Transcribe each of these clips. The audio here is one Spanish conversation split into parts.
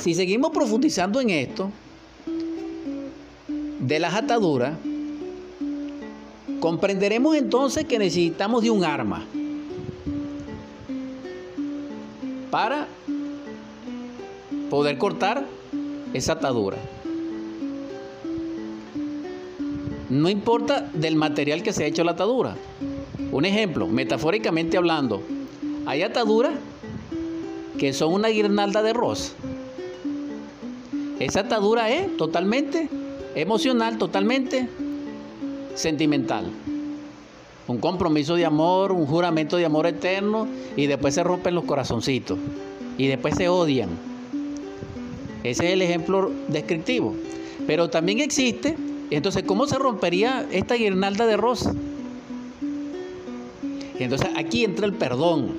si seguimos profundizando en esto, de las ataduras, comprenderemos entonces que necesitamos de un arma para poder cortar esa atadura. No importa del material que se ha hecho la atadura. Un ejemplo, metafóricamente hablando, hay ataduras que son una guirnalda de rosa. Esa atadura es totalmente emocional, totalmente sentimental. Un compromiso de amor, un juramento de amor eterno y después se rompen los corazoncitos y después se odian. Ese es el ejemplo descriptivo. Pero también existe, entonces, ¿cómo se rompería esta guirnalda de rosa? Entonces aquí entra el perdón,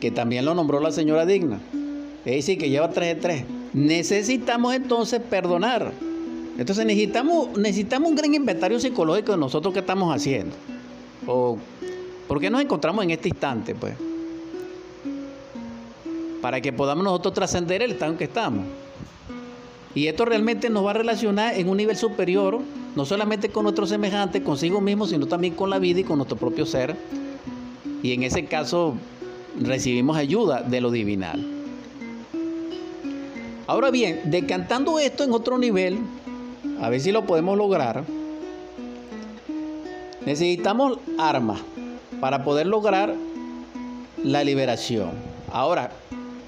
que también lo nombró la señora Digna. Es decir, que lleva tres de tres. Necesitamos entonces perdonar. Entonces necesitamos, necesitamos un gran inventario psicológico de nosotros que estamos haciendo. O por qué nos encontramos en este instante, pues. Para que podamos nosotros trascender el estado en que estamos. Y esto realmente nos va a relacionar en un nivel superior, no solamente con nuestro semejante, consigo mismo, sino también con la vida y con nuestro propio ser. Y en ese caso recibimos ayuda de lo divinal. Ahora bien, decantando esto en otro nivel, a ver si lo podemos lograr, necesitamos armas para poder lograr la liberación. Ahora,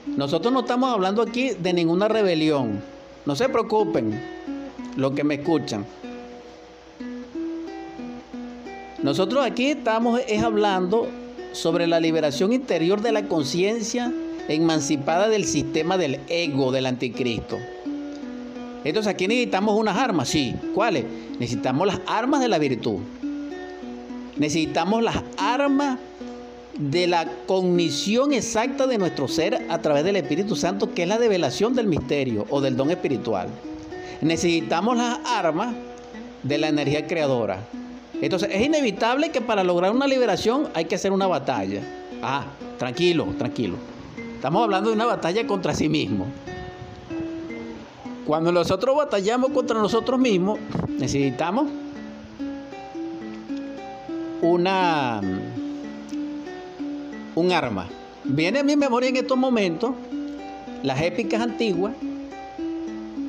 nosotros no estamos hablando aquí de ninguna rebelión, no se preocupen, los que me escuchan. Nosotros aquí estamos es hablando sobre la liberación interior de la conciencia emancipada del sistema del ego del anticristo. Entonces aquí necesitamos unas armas, sí. ¿Cuáles? Necesitamos las armas de la virtud. Necesitamos las armas de la cognición exacta de nuestro ser a través del Espíritu Santo, que es la develación del misterio o del don espiritual. Necesitamos las armas de la energía creadora. Entonces es inevitable que para lograr una liberación hay que hacer una batalla. Ah, tranquilo, tranquilo. Estamos hablando de una batalla contra sí mismo. Cuando nosotros batallamos contra nosotros mismos, necesitamos una un arma. Viene a mi memoria en estos momentos las épicas antiguas,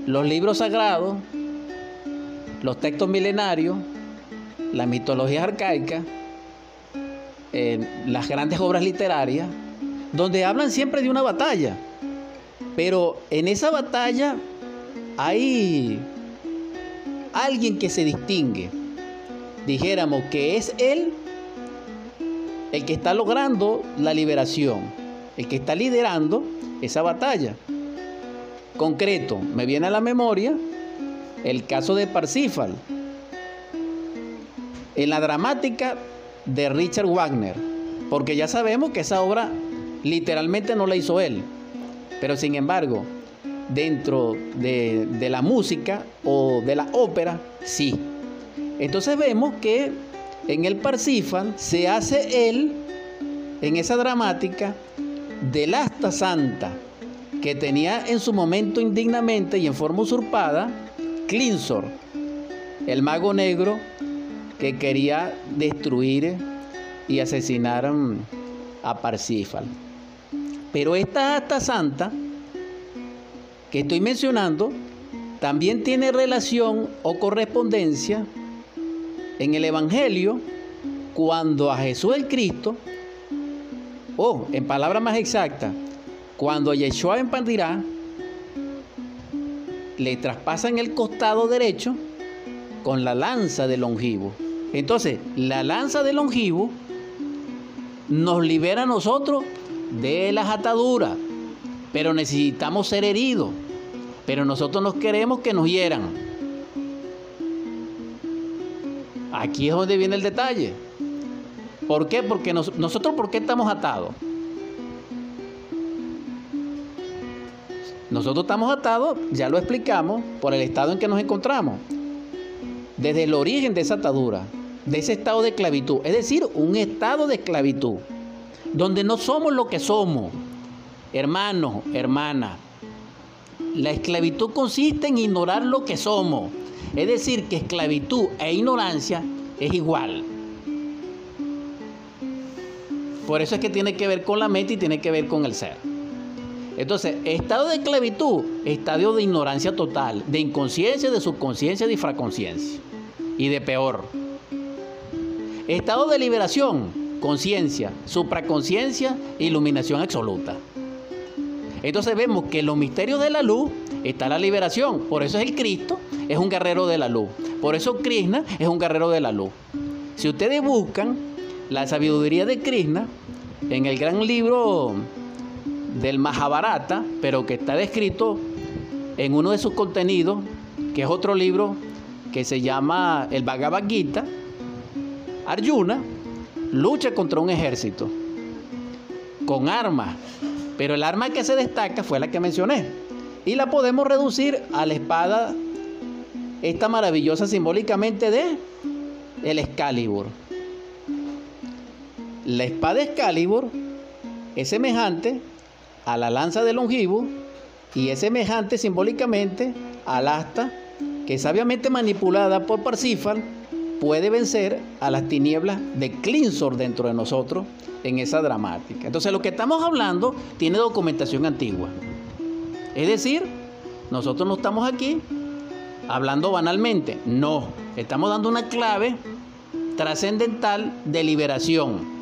los libros sagrados, los textos milenarios, las mitologías arcaicas, eh, las grandes obras literarias, donde hablan siempre de una batalla. Pero en esa batalla hay alguien que se distingue. Dijéramos que es él el que está logrando la liberación, el que está liderando esa batalla. Concreto, me viene a la memoria el caso de Parsifal, en la dramática de Richard Wagner, porque ya sabemos que esa obra literalmente no la hizo él, pero sin embargo, dentro de, la música o de la ópera, sí. Entonces vemos que en el Parsifal se hace él, en esa dramática, del asta santa que tenía en su momento indignamente y en forma usurpada Clinsor, el mago negro que quería destruir y asesinar a Parsifal. Pero esta asta santa que estoy mencionando también tiene relación o correspondencia en el Evangelio, cuando a Jesús el Cristo, o en palabras más exactas, cuando a Yeshua en Pandirá le traspasan el costado derecho con la lanza de longivo. Entonces, la lanza de longivo nos libera a nosotros de las ataduras, pero necesitamos ser heridos. Pero nosotros no queremos que nos hieran. Aquí es donde viene el detalle. ¿Por qué? Porque nosotros, ¿por qué estamos atados? Nosotros estamos atados, ya lo explicamos, por el estado en que nos encontramos. Desde el origen de esa atadura, de ese estado de esclavitud. Es decir, un estado de esclavitud, donde no somos lo que somos. Hermanos, hermanas, La esclavitud consiste en ignorar lo que somos. Es decir, que esclavitud e ignorancia es igual. Por eso es que tiene que ver con la mente y tiene que ver con el ser. Entonces, estado de esclavitud, estado de ignorancia total, de inconsciencia, de subconsciencia, de infraconsciencia y de peor. Estado de liberación, conciencia, supraconciencia, iluminación absoluta. Entonces vemos que en los misterios de la luz está la liberación. Por eso es el Cristo, es un guerrero de la luz. Por eso Krishna es un guerrero de la luz. Si ustedes buscan la sabiduría de Krishna en el gran libro del Mahabharata, pero que está descrito en uno de sus contenidos, que es otro libro que se llama el Bhagavad Gita, Arjuna lucha contra un ejército con armas, pero el arma que se destaca fue la que mencioné y la podemos reducir a la espada esta maravillosa simbólicamente de el Excalibur. La espada Excalibur es semejante a la lanza de Longivo y es semejante simbólicamente al asta que sabiamente manipulada por Parsifal puede vencer a las tinieblas de Clinsor dentro de nosotros en esa dramática. Entonces lo que estamos hablando tiene documentación antigua. Es decir, nosotros no estamos aquí hablando banalmente, no, estamos dando una clave trascendental de liberación.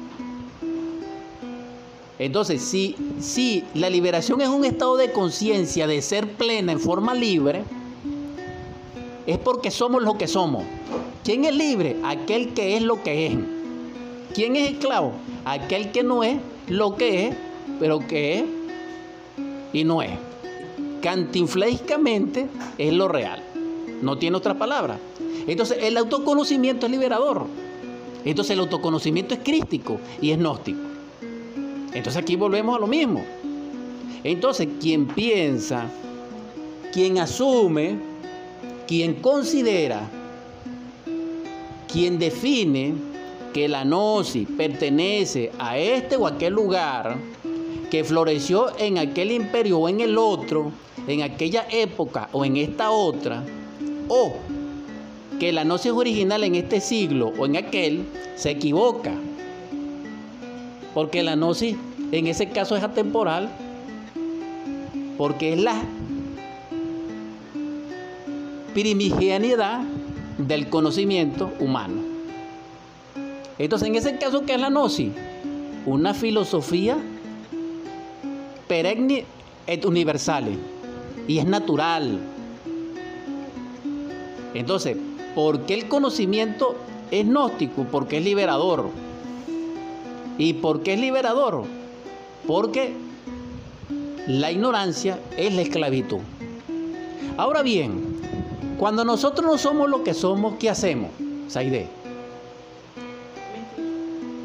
Entonces, si, si la liberación es un estado de conciencia, de ser plena en forma libre, es porque somos lo que somos. ¿Quién es libre? Aquel que es lo que es. ¿Quién es esclavo? Aquel que no es lo que es, pero que es y no es. Cantinflésicamente es lo real. No tiene otra palabra. Entonces, el autoconocimiento es liberador. Entonces, el autoconocimiento es crístico y es gnóstico. Entonces, aquí volvemos a lo mismo. Entonces, quien piensa, quien asume, quien considera quien define que la gnosis pertenece a este o aquel lugar que floreció en aquel imperio o en el otro, en aquella época o en esta otra, o que la gnosis original en este siglo o en aquel, se equivoca. Porque la gnosis en ese caso es atemporal, porque es la primigeniedad del conocimiento humano. Entonces, en ese caso, ¿qué es la gnosis? Una filosofía perenne et universal y es natural. Entonces, ¿por qué el conocimiento es gnóstico? Porque es liberador. ¿Y por qué es liberador? Porque la ignorancia es la esclavitud. Ahora bien, cuando nosotros no somos lo que somos, ¿qué hacemos? Saide.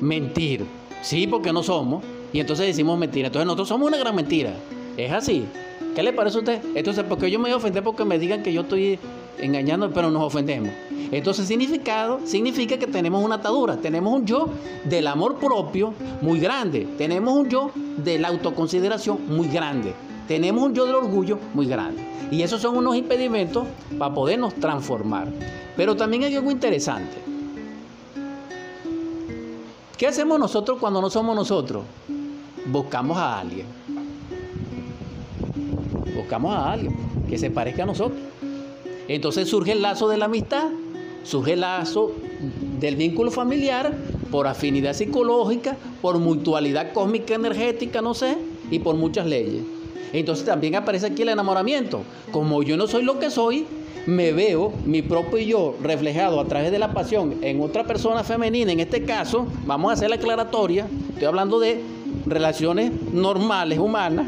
Mentir. Sí, porque no somos. Y entonces decimos mentira. Entonces nosotros somos una gran mentira. Es así. ¿Qué le parece a usted? Entonces, porque yo me voy a ofender porque me digan que yo estoy engañando, pero nos ofendemos. Entonces, significado significa que tenemos una atadura. Tenemos un yo del amor propio muy grande. Tenemos un yo de la autoconsideración muy grande. Tenemos un yo del orgullo muy grande. Y esos son unos impedimentos para podernos transformar. Pero también hay algo interesante. ¿Qué hacemos nosotros cuando no somos nosotros? Buscamos a alguien. Buscamos a alguien que se parezca a nosotros. Entonces surge el lazo de la amistad, surge el lazo del vínculo familiar por afinidad psicológica, por mutualidad cósmica energética, no sé, y por muchas leyes. Entonces también aparece aquí el enamoramiento. Como yo no soy lo que soy, me veo mi propio yo reflejado a través de la pasión en otra persona femenina. En este caso, vamos a hacer la aclaratoria. Estoy hablando de relaciones normales, humanas.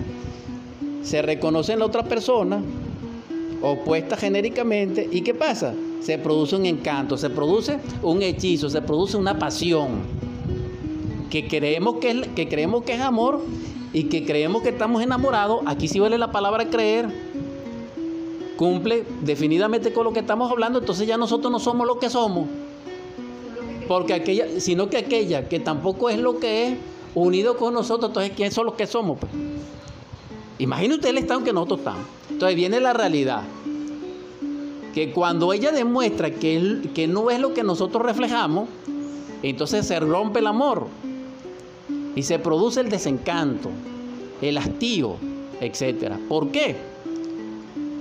Se reconoce en la otra persona, opuesta genéricamente. ¿Y qué pasa? Se produce un encanto, se produce un hechizo, se produce una pasión. Que creemos que, es, que creemos que es amor y que creemos que estamos enamorados, aquí sí vale la palabra creer, cumple definidamente con lo que estamos hablando, entonces ya nosotros no somos lo que somos. Porque aquella, sino que aquella que tampoco es lo que es, unido con nosotros, entonces ¿quiénes son los que somos? Pues? Imagine usted el estado que nosotros estamos. Entonces viene la realidad. Que cuando ella demuestra que, que no es lo que nosotros reflejamos, entonces se rompe el amor y se produce el desencanto, el hastío, etc. ¿Por qué?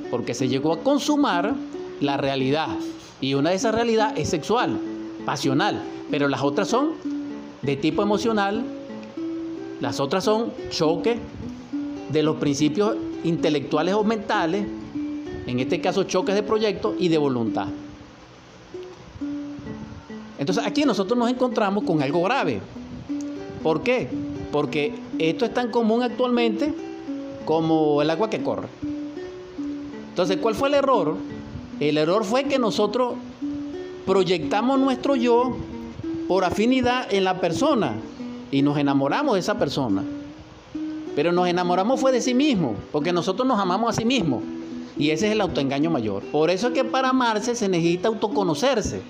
Porque se llegó a consumar la realidad. Y una de esas realidades es sexual, pasional, pero las otras son de tipo emocional, las otras son choque de los principios intelectuales o mentales, en este caso choques de proyecto y de voluntad. Entonces aquí nosotros nos encontramos con algo grave. ¿Por qué? Porque esto es tan común actualmente como el agua que corre. Entonces, ¿cuál fue el error? El error fue que nosotros proyectamos nuestro yo por afinidad en la persona y nos enamoramos de esa persona. Pero nos enamoramos fue de sí mismo, porque nosotros nos amamos a sí mismos. Y ese es el autoengaño mayor. Por eso es que para amarse se necesita autoconocerse.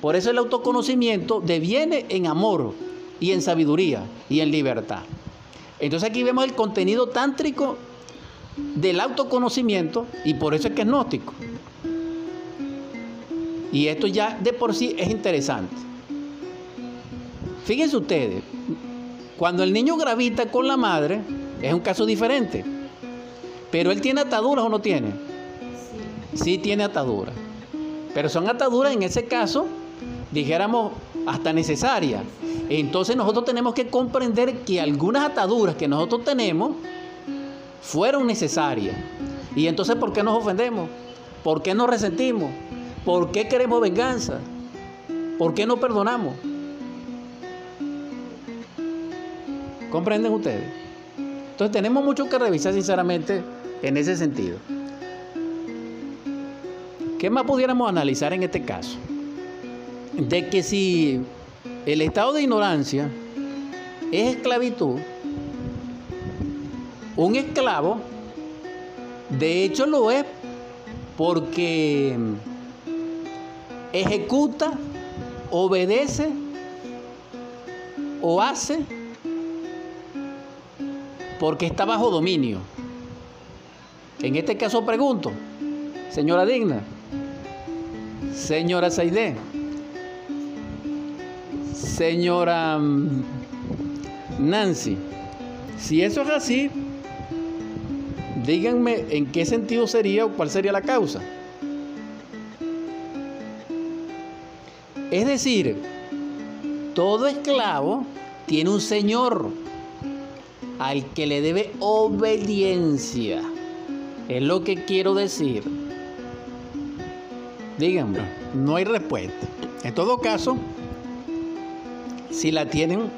Por eso el autoconocimiento deviene en amor y en sabiduría y en libertad. Entonces aquí vemos el contenido tántrico del autoconocimiento y por eso es que es gnóstico. Y esto ya de por sí es interesante. Fíjense ustedes, cuando el niño gravita con la madre, es un caso diferente. Pero él tiene ataduras o no tiene? Sí, sí tiene ataduras. Pero son ataduras en ese caso, dijéramos, hasta necesarias. Entonces nosotros tenemos que comprender que algunas ataduras que nosotros tenemos fueron necesarias. Y entonces, ¿por qué nos ofendemos? ¿Por qué nos resentimos? ¿Por qué queremos venganza? ¿Por qué no perdonamos? ¿Comprenden ustedes? Entonces tenemos mucho que revisar sinceramente en ese sentido. ¿Qué más pudiéramos analizar en este caso? De que si el estado de ignorancia es esclavitud, un esclavo, de hecho lo es porque ejecuta, obedece o hace porque está bajo dominio. En este caso pregunto, señora Digna, señora Saide, señora mm, Nancy, si eso es así, díganme en qué sentido sería o cuál sería la causa. Es decir, todo esclavo tiene un señor al que le debe obediencia. Es lo que quiero decir. Díganme, no hay respuesta. En todo caso, si la tienen,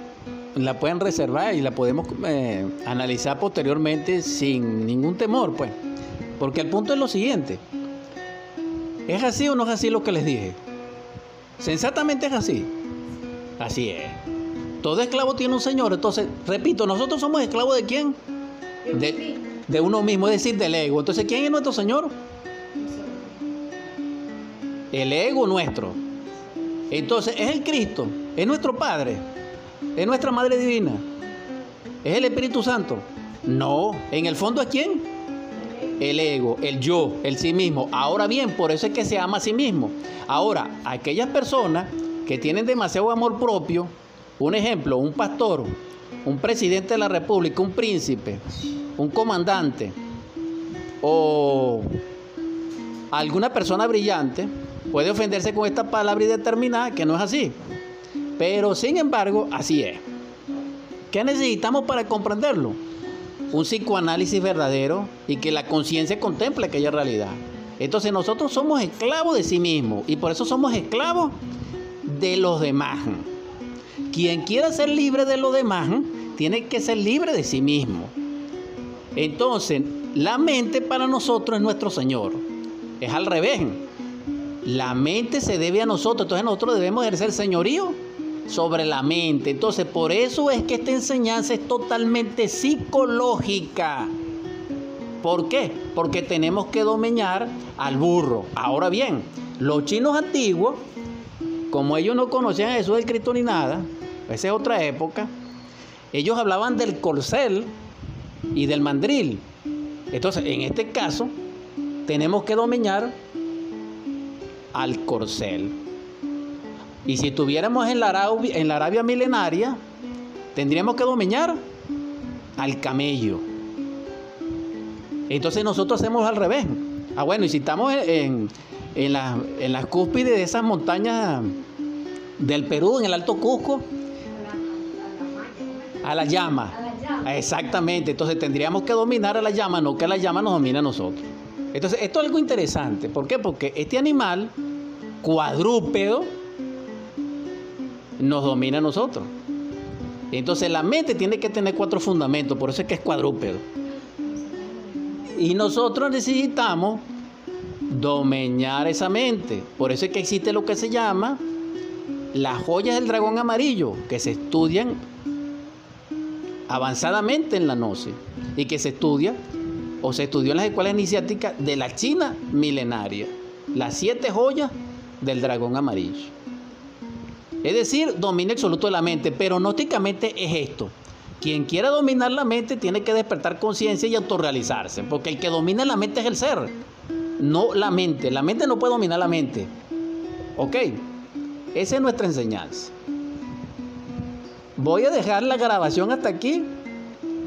la pueden reservar y la podemos eh, analizar posteriormente sin ningún temor, pues. Porque el punto es lo siguiente. ¿Es así o no es así lo que les dije? Sensatamente es así. Así es. Todo esclavo tiene un señor. Entonces, repito, nosotros somos esclavos de quién? De, de uno mismo, es decir, del ego. Entonces, ¿quién es nuestro señor? El ego nuestro. Entonces, es el Cristo, es nuestro Padre, es nuestra Madre Divina, es el Espíritu Santo. No, en el fondo es quién? El ego, el yo, el sí mismo. Ahora bien, por eso es que se ama a sí mismo. Ahora, aquellas personas que tienen demasiado amor propio, un ejemplo, un pastor, un presidente de la República, un príncipe, un comandante o alguna persona brillante, puede ofenderse con esta palabra y determinar que no es así. Pero sin embargo, así es. ¿Qué necesitamos para comprenderlo? Un psicoanálisis verdadero y que la conciencia contemple aquella realidad. Entonces nosotros somos esclavos de sí mismos y por eso somos esclavos de los demás. Quien quiera ser libre de los demás tiene que ser libre de sí mismo. Entonces, la mente para nosotros es nuestro Señor. Es al revés. La mente se debe a nosotros, entonces nosotros debemos ejercer señorío sobre la mente. Entonces, por eso es que esta enseñanza es totalmente psicológica. ¿Por qué? Porque tenemos que dominar al burro. Ahora bien, los chinos antiguos, como ellos no conocían a Jesús Cristo ni nada, esa es otra época, ellos hablaban del corcel y del mandril. Entonces, en este caso, tenemos que dominar al corcel. Y si estuviéramos en la Arabia, en la Arabia milenaria, tendríamos que dominar al camello. Entonces nosotros hacemos al revés. Ah, bueno, y si estamos en, en, la, en las cúspides de esas montañas del Perú, en el Alto Cusco, a la llama. Exactamente, entonces tendríamos que dominar a la llama, no que la llama nos domine a nosotros. Entonces, esto es algo interesante. ¿Por qué? Porque este animal cuadrúpedo nos domina a nosotros. Entonces, la mente tiene que tener cuatro fundamentos, por eso es que es cuadrúpedo. Y nosotros necesitamos domeñar esa mente. Por eso es que existe lo que se llama las joyas del dragón amarillo, que se estudian avanzadamente en la noche y que se estudia o se estudió en las escuelas iniciáticas de la China milenaria. Las siete joyas del dragón amarillo. Es decir, dominio absoluto de la mente, pero gnósticamente es esto. Quien quiera dominar la mente tiene que despertar conciencia y autorrealizarse, porque el que domina la mente es el ser, no la mente. La mente no puede dominar la mente. ¿Ok? Esa es nuestra enseñanza. Voy a dejar la grabación hasta aquí.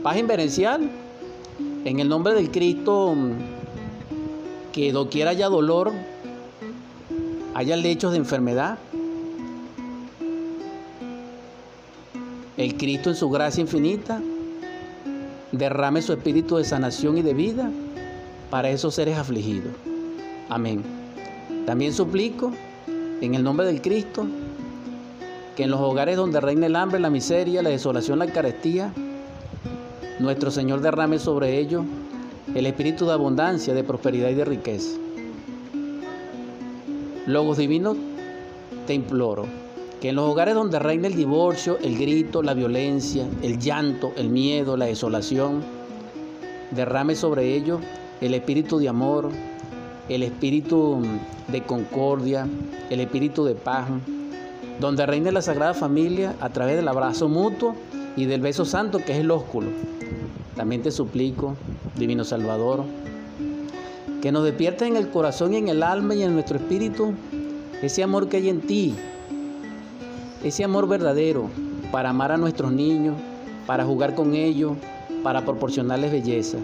Paz inverencial. En el nombre del Cristo, que doquiera haya dolor, haya lechos de enfermedad. El Cristo en su gracia infinita derrame su espíritu de sanación y de vida para esos seres afligidos. Amén. También suplico en el nombre del Cristo que en los hogares donde reina el hambre, la miseria, la desolación, la carestía, nuestro Señor derrame sobre ellos el espíritu de abundancia, de prosperidad y de riqueza. Logos divinos, te imploro que en los hogares donde reina el divorcio, el grito, la violencia, el llanto, el miedo, la desolación, derrame sobre ellos el espíritu de amor, el espíritu de concordia, el espíritu de paz, donde reine la Sagrada Familia a través del abrazo mutuo y del beso santo que es el ósculo. También te suplico, Divino Salvador, que nos despiertes en el corazón y en el alma y en nuestro espíritu ese amor que hay en ti, ese amor verdadero para amar a nuestros niños, para jugar con ellos, para proporcionarles belleza.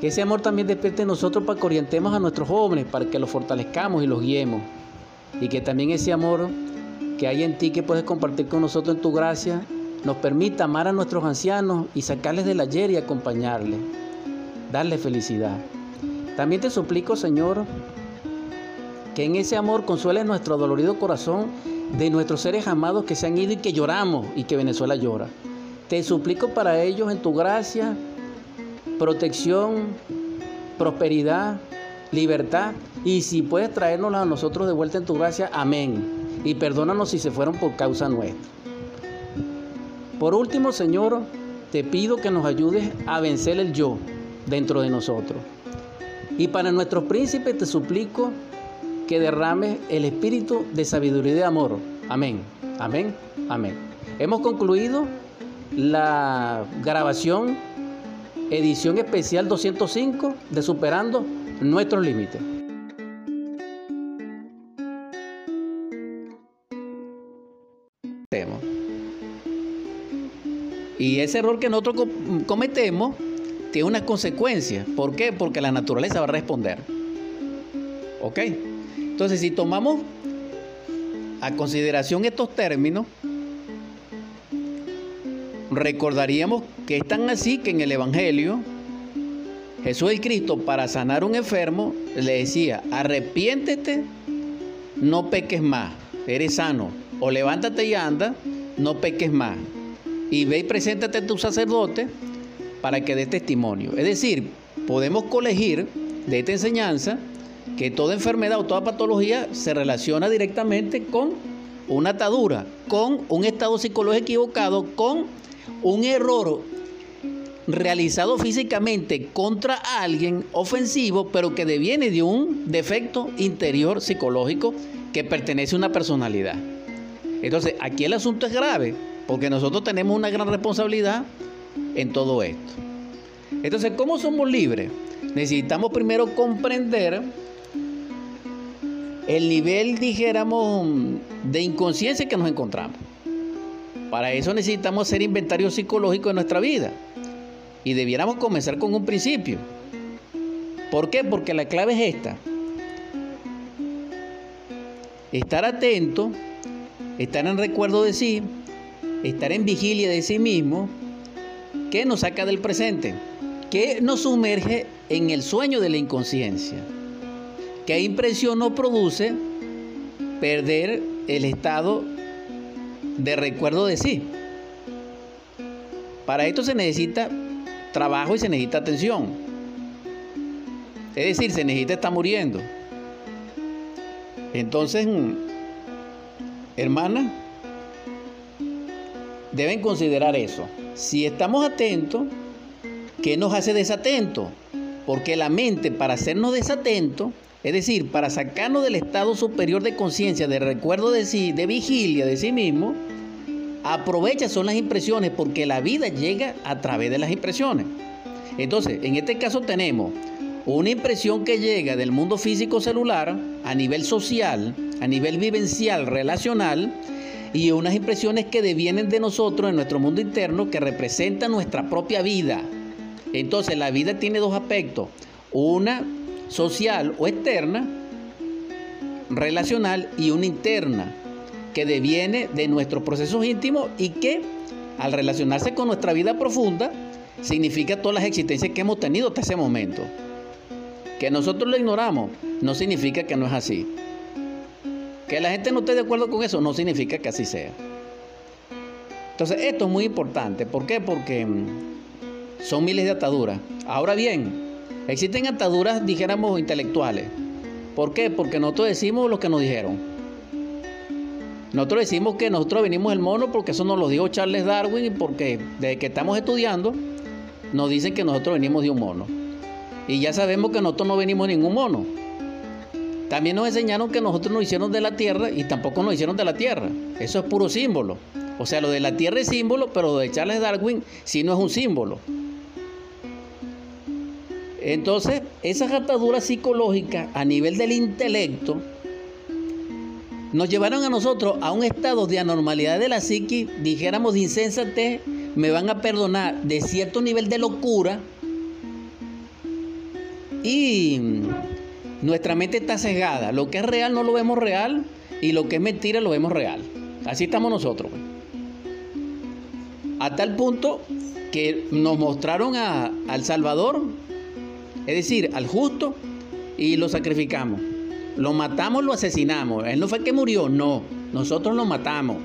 Que ese amor también despierte en nosotros para que orientemos a nuestros jóvenes, para que los fortalezcamos y los guiemos. Y que también ese amor que hay en ti que puedes compartir con nosotros en tu gracia, nos permita amar a nuestros ancianos y sacarles del ayer y acompañarles, darles felicidad. También te suplico, Señor, que en ese amor consueles nuestro dolorido corazón de nuestros seres amados que se han ido y que lloramos y que Venezuela llora. Te suplico para ellos en tu gracia, protección, prosperidad, libertad y si puedes traernos a nosotros de vuelta en tu gracia, amén y perdónanos si se fueron por causa nuestra. Por último, Señor, te pido que nos ayudes a vencer el yo dentro de nosotros. Y para nuestros príncipes te suplico que derrames el espíritu de sabiduría y de amor. Amén, amén, amén. Hemos concluido la grabación, edición especial 205 de Superando nuestros límites. Y ese error que nosotros cometemos tiene unas consecuencias. ¿Por qué? Porque la naturaleza va a responder. ¿Ok? Entonces, si tomamos a consideración estos términos, recordaríamos que es tan así que en el Evangelio, Jesús el Cristo, para sanar a un enfermo, le decía, arrepiéntete, no peques más, eres sano, o levántate y anda, no peques más y ve y preséntate a tu sacerdote para que dé testimonio. Es decir, podemos colegir de esta enseñanza que toda enfermedad o toda patología se relaciona directamente con una atadura, con un estado psicológico equivocado, con un error realizado físicamente contra alguien ofensivo, pero que deviene de un defecto interior psicológico que pertenece a una personalidad. Entonces, aquí el asunto es grave porque nosotros tenemos una gran responsabilidad en todo esto. Entonces, ¿cómo somos libres? Necesitamos primero comprender el nivel, dijéramos, de inconsciencia que nos encontramos. Para eso necesitamos hacer inventario psicológico de nuestra vida. Y debiéramos comenzar con un principio. ¿Por qué? Porque la clave es esta. Estar atento, estar en recuerdo de sí, estar en vigilia de sí mismo, que nos saca del presente, que nos sumerge en el sueño de la inconsciencia. ¿Qué impresión nos produce perder el estado de recuerdo de sí? Para esto se necesita trabajo y se necesita atención. Es decir, se necesita estar muriendo. Entonces, hermana, deben considerar eso. Si estamos atentos, ¿qué nos hace desatentos? Porque la mente, para hacernos desatentos, es decir, para sacarnos del estado superior de conciencia, de recuerdo de sí, de vigilia de sí mismo, aprovecha son las impresiones porque la vida llega a través de las impresiones. Entonces, en este caso tenemos una impresión que llega del mundo físico celular a nivel social, a nivel vivencial, relacional, y unas impresiones que devienen de nosotros en nuestro mundo interno que representan nuestra propia vida. Entonces, la vida tiene dos aspectos. Una social o externa, relacional y una interna, que deviene de nuestros procesos íntimos y que al relacionarse con nuestra vida profunda, significa todas las existencias que hemos tenido hasta ese momento. Que nosotros lo ignoramos no significa que no es así. Que la gente no esté de acuerdo con eso no significa que así sea. Entonces, esto es muy importante. ¿Por qué? Porque mm, son miles de ataduras. Ahora bien, Existen ataduras, dijéramos, intelectuales. ¿Por qué? Porque nosotros decimos lo que nos dijeron. Nosotros decimos que nosotros venimos del mono porque eso nos lo dijo Charles Darwin y porque desde que estamos estudiando nos dicen que nosotros venimos de un mono. Y ya sabemos que nosotros no venimos de ningún mono. También nos enseñaron que nosotros nos hicieron de la tierra y tampoco nos hicieron de la tierra. Eso es puro símbolo. O sea, lo de la tierra es símbolo, pero lo de Charles Darwin sí no es un símbolo. Entonces, esas ataduras psicológicas a nivel del intelecto nos llevaron a nosotros a un estado de anormalidad de la psique, dijéramos de insensatez, me van a perdonar, de cierto nivel de locura. Y nuestra mente está cegada. Lo que es real no lo vemos real y lo que es mentira lo vemos real. Así estamos nosotros. Pues. A tal punto que nos mostraron a, al Salvador es decir, al justo y lo sacrificamos. Lo matamos, lo asesinamos. Él no fue que murió, no. Nosotros lo matamos,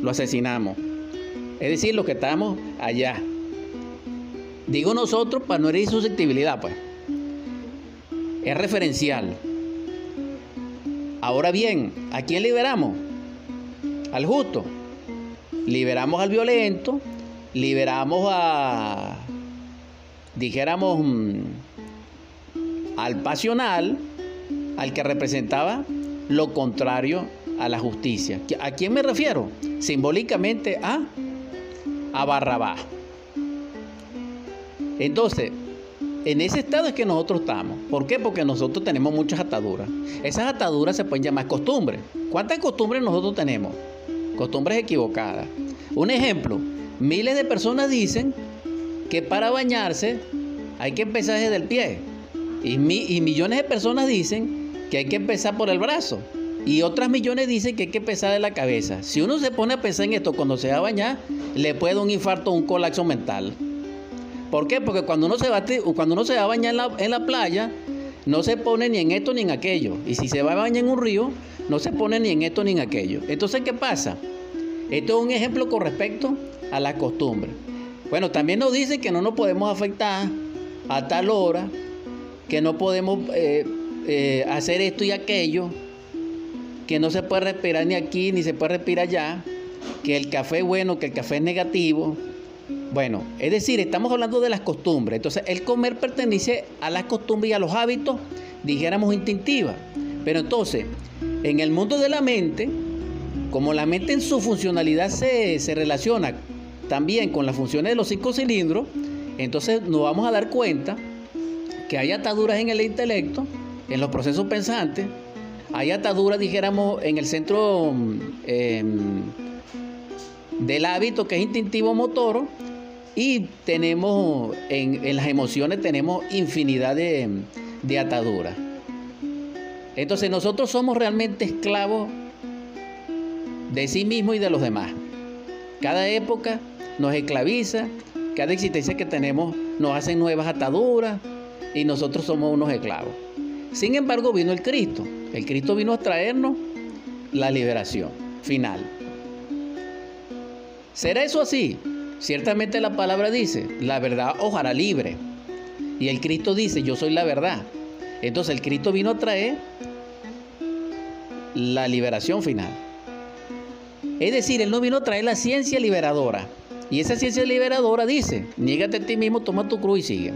lo asesinamos. Es decir, los que estamos allá. Digo nosotros para no herir susceptibilidad, pues. Es referencial. Ahora bien, ¿a quién liberamos? Al justo. Liberamos al violento, liberamos a, dijéramos, mm, al pasional, al que representaba lo contrario a la justicia. ¿A quién me refiero? Simbólicamente a, a. Entonces, en ese estado es que nosotros estamos. ¿Por qué? Porque nosotros tenemos muchas ataduras. Esas ataduras se pueden llamar costumbres. ¿Cuántas costumbres nosotros tenemos? Costumbres equivocadas. Un ejemplo, miles de personas dicen que para bañarse hay que empezar desde el pie. Y, millones de personas dicen que hay que empezar por el brazo. Y otras millones dicen que hay que empezar de la cabeza. Si uno se pone a pensar en esto cuando se va a bañar, le puede dar un infarto o un colapso mental. ¿Por qué? Porque cuando uno se va, cuando uno se va a bañar en la, en la playa, no se pone ni en esto ni en aquello. Y si se va a bañar en un río, no se pone ni en esto ni en aquello. Entonces, ¿qué pasa? Esto es un ejemplo con respecto a la costumbre. Bueno, también nos dicen que no nos podemos afectar a tal hora, que no podemos eh, eh, hacer esto y aquello, que no se puede respirar ni aquí ni se puede respirar allá, que el café es bueno, que el café es negativo. Bueno, es decir, estamos hablando de las costumbres. Entonces, el comer pertenece a las costumbres y a los hábitos, dijéramos, instintivas. Pero entonces, en el mundo de la mente, como la mente en su funcionalidad se, se relaciona también con las funciones de los cinco cilindros, entonces nos vamos a dar cuenta que hay ataduras en el intelecto, en los procesos pensantes, hay ataduras, dijéramos, en el centro em, del hábito que es instintivo motor y tenemos en, las emociones tenemos infinidad de, de ataduras. Entonces nosotros somos realmente esclavos de sí mismo y de los demás. Cada época nos esclaviza, cada existencia que tenemos nos hace nuevas ataduras y nosotros somos unos esclavos. Sin embargo, vino el Cristo. El Cristo vino a traernos la liberación final. ¿Será eso así? Ciertamente la palabra dice, la verdad os hará libre. Y el Cristo dice, yo soy la verdad. Entonces el Cristo vino a traer la liberación final. Es decir, Él no vino a traer la ciencia liberadora. Y esa ciencia liberadora dice, niégate a ti mismo, toma tu cruz y sigue.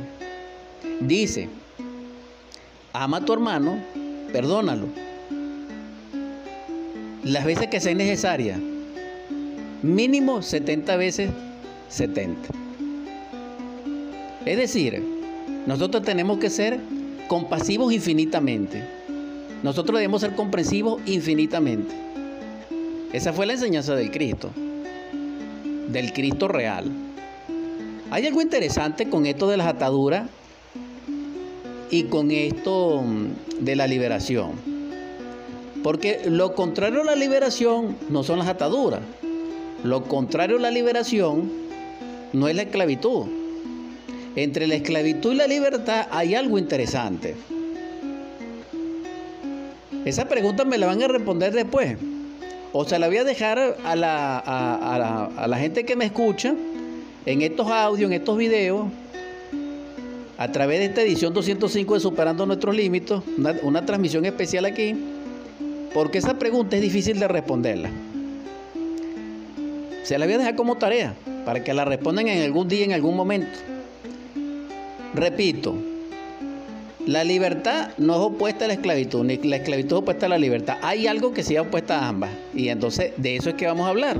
Dice, ama a tu hermano, perdónalo. Las veces que sea necesaria. Mínimo 70 veces 70. Es decir, nosotros tenemos que ser compasivos infinitamente. Nosotros debemos ser comprensivos infinitamente. Esa fue la enseñanza del Cristo, del Cristo real. Hay algo interesante con esto de las ataduras y con esto mm, de la liberación. Porque lo contrario a la liberación no son las ataduras. Lo contrario a la liberación no es la esclavitud. Entre la esclavitud y la libertad hay algo interesante. Esa pregunta me la van a responder después. O se la voy a dejar a la, a, la, gente que me escucha en estos audios, en estos videos, a través de esta edición 205 de Superando Nuestros Límites, una, transmisión especial aquí, porque esa pregunta es difícil de responderla. Se la voy a dejar como tarea, para que la respondan en algún día, en algún momento. Repito, la libertad no es opuesta a la esclavitud, ni la esclavitud es opuesta a la libertad. Hay algo que sea opuesta a ambas. Y entonces de eso es que vamos a hablar.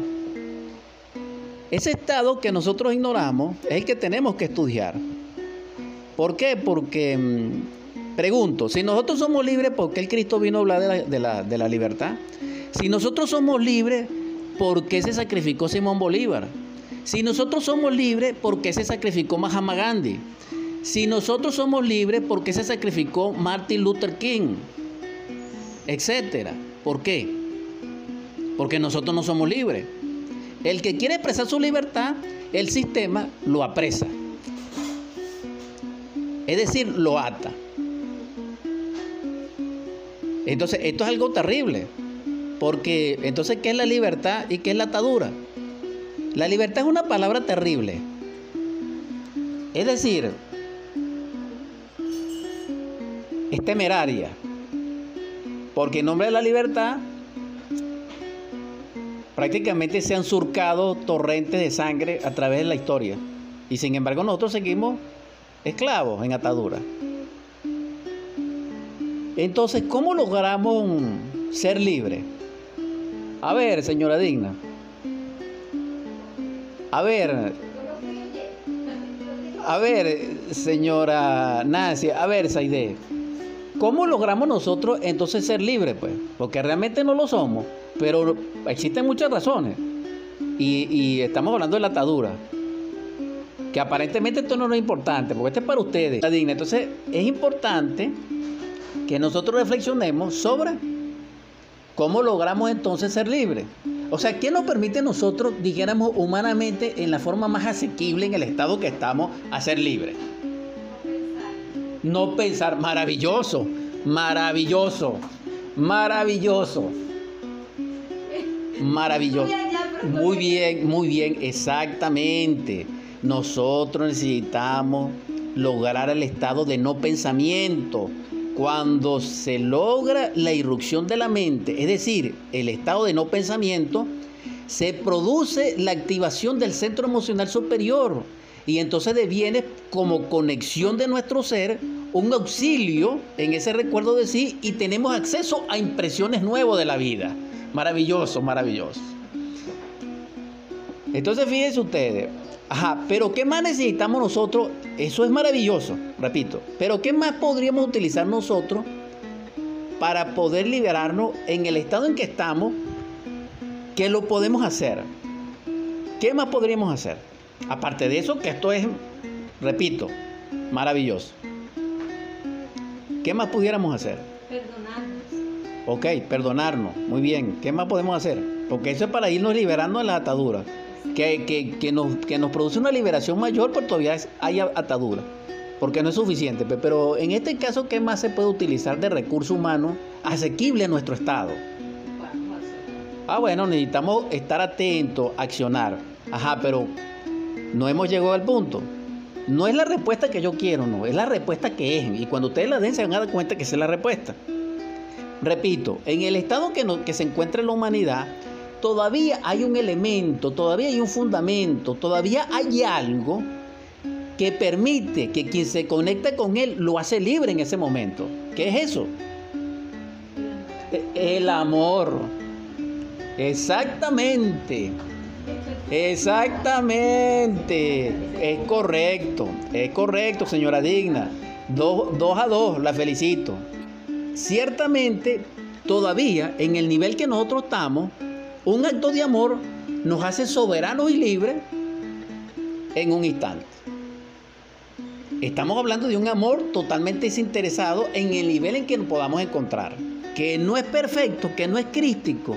Ese estado que nosotros ignoramos es el que tenemos que estudiar. ¿Por qué? Porque, mm, pregunto, si nosotros somos libres, ¿por qué el Cristo vino a hablar de la, de la, de la libertad? Si nosotros somos libres, ¿por qué se sacrificó Simón Bolívar? Si nosotros somos libres, ¿por qué se sacrificó Mahatma Gandhi? Si nosotros somos libres, ¿por qué se sacrificó Martin Luther King? Etcétera. ¿Por qué? Porque nosotros no somos libres. El que quiere expresar su libertad, el sistema lo apresa. Es decir, lo ata. Entonces, esto es algo terrible. Porque entonces, ¿qué es la libertad y qué es la atadura? La libertad es una palabra terrible. Es decir, es temeraria. Porque en nombre de la libertad prácticamente se han surcado torrentes de sangre a través de la historia. Y sin embargo nosotros seguimos esclavos en atadura. Entonces, ¿cómo logramos ser libres? A ver, señora Digna. A ver. A ver, señora Nancy. A ver, Saide. ¿Cómo logramos nosotros entonces ser libres? Pues? Porque realmente no lo somos, pero existen muchas razones. Y, estamos hablando de la atadura. Que aparentemente esto no es importante, porque esto es para ustedes. Entonces es importante que nosotros reflexionemos sobre cómo logramos entonces ser libres. O sea, ¿qué nos permite nosotros, dijéramos humanamente, en la forma más asequible, en el estado que estamos, a ser libres? no pensar, maravilloso, maravilloso, maravilloso, maravilloso. Muy bien, muy bien, exactamente. Nosotros necesitamos lograr el estado de no pensamiento. Cuando se logra la irrupción de la mente, es decir, el estado de no pensamiento, se produce la activación del centro emocional superior y entonces deviene como conexión de nuestro ser un auxilio en ese recuerdo de sí y tenemos acceso a impresiones nuevas de la vida. Maravilloso, maravilloso. Entonces fíjense ustedes, Ajá, pero ¿qué más necesitamos nosotros? Eso es maravilloso, repito. Pero ¿qué más podríamos utilizar nosotros para poder liberarnos en el estado en que estamos? Que lo podemos hacer. ¿Qué más podríamos hacer? Aparte de eso, que esto es, repito, maravilloso. ¿Qué más pudiéramos hacer? Perdonarnos. Ok, perdonarnos. Muy bien. ¿Qué más podemos hacer? Porque eso es para irnos liberando de las ataduras que, que, nos, que nos produce una liberación mayor, pero todavía hay atadura, porque no es suficiente. Pero en este caso, ¿qué más se puede utilizar de recurso humano asequible a nuestro estado? Ah, bueno, necesitamos estar atentos, accionar. Ajá, pero no hemos llegado al punto. No es la respuesta que yo quiero, no, es la respuesta que es. Y cuando ustedes la den, se van a dar cuenta que esa es la respuesta. Repito, en el estado que, que se encuentra la humanidad, todavía hay un elemento, todavía hay un fundamento, todavía hay algo que permite que quien se conecta con él lo hace libre en ese momento. ¿Qué es eso? El amor. Exactamente. Exactamente. Es correcto. Es correcto, señora Digna. Dos, dos a dos, la felicito. Ciertamente, todavía en el nivel que nosotros estamos, un acto de amor nos hace soberanos y libres en un instante. Estamos hablando de un amor totalmente desinteresado en el nivel en que nos podamos encontrar. Que no es perfecto, que no es crístico,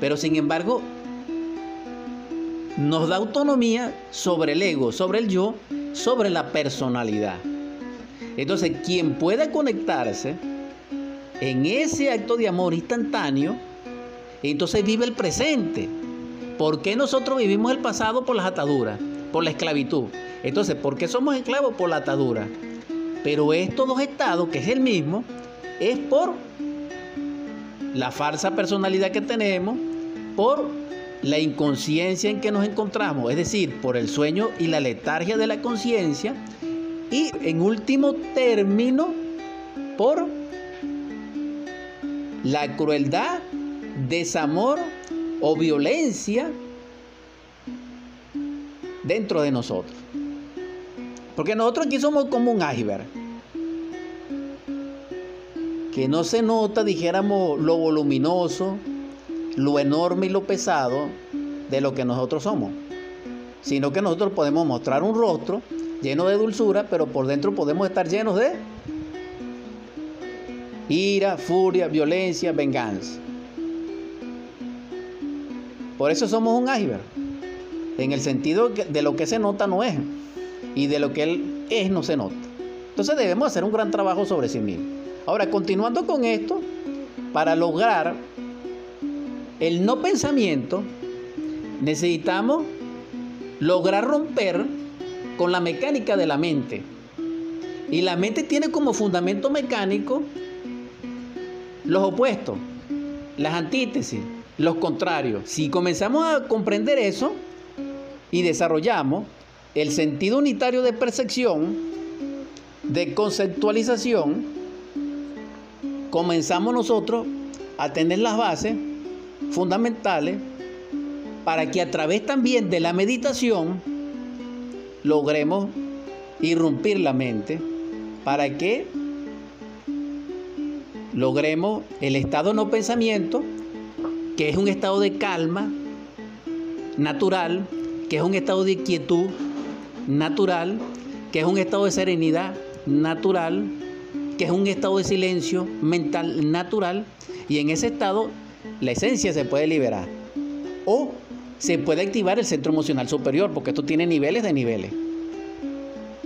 pero sin embargo nos da autonomía sobre el ego, sobre el yo, sobre la personalidad. Entonces, quien pueda conectarse en ese acto de amor instantáneo, entonces vive el presente. ¿Por qué nosotros vivimos el pasado por las ataduras, por la esclavitud? Entonces, ¿por qué somos esclavos? Por la atadura. Pero estos dos estados, que es el mismo, es por la falsa personalidad que tenemos, por la inconsciencia en que nos encontramos, es decir, por el sueño y la letargia de la conciencia, y en último término, por la crueldad desamor o violencia dentro de nosotros. Porque nosotros aquí somos como un iceberg. Que no se nota, dijéramos, lo voluminoso, lo enorme y lo pesado de lo que nosotros somos. Sino que nosotros podemos mostrar un rostro lleno de dulzura, pero por dentro podemos estar llenos de ira, furia, violencia, venganza. Por eso somos un iceberg. En el sentido de lo que se nota no es. Y de lo que él es no se nota. Entonces debemos hacer un gran trabajo sobre sí mismo. Ahora, continuando con esto, para lograr el no pensamiento, necesitamos lograr romper con la mecánica de la mente. Y la mente tiene como fundamento mecánico los opuestos, las antítesis, los contrarios. Si comenzamos a comprender eso y desarrollamos el sentido unitario de percepción, de conceptualización, comenzamos nosotros a tener las bases fundamentales para que a través también de la meditación logremos irrumpir la mente para que logremos el estado no pensamiento que es un estado de calma natural, que es un estado de quietud natural, que es un estado de serenidad natural, que es un estado de silencio mental natural, y en ese estado la esencia se puede liberar. O se puede activar el centro emocional superior, porque esto tiene niveles de niveles.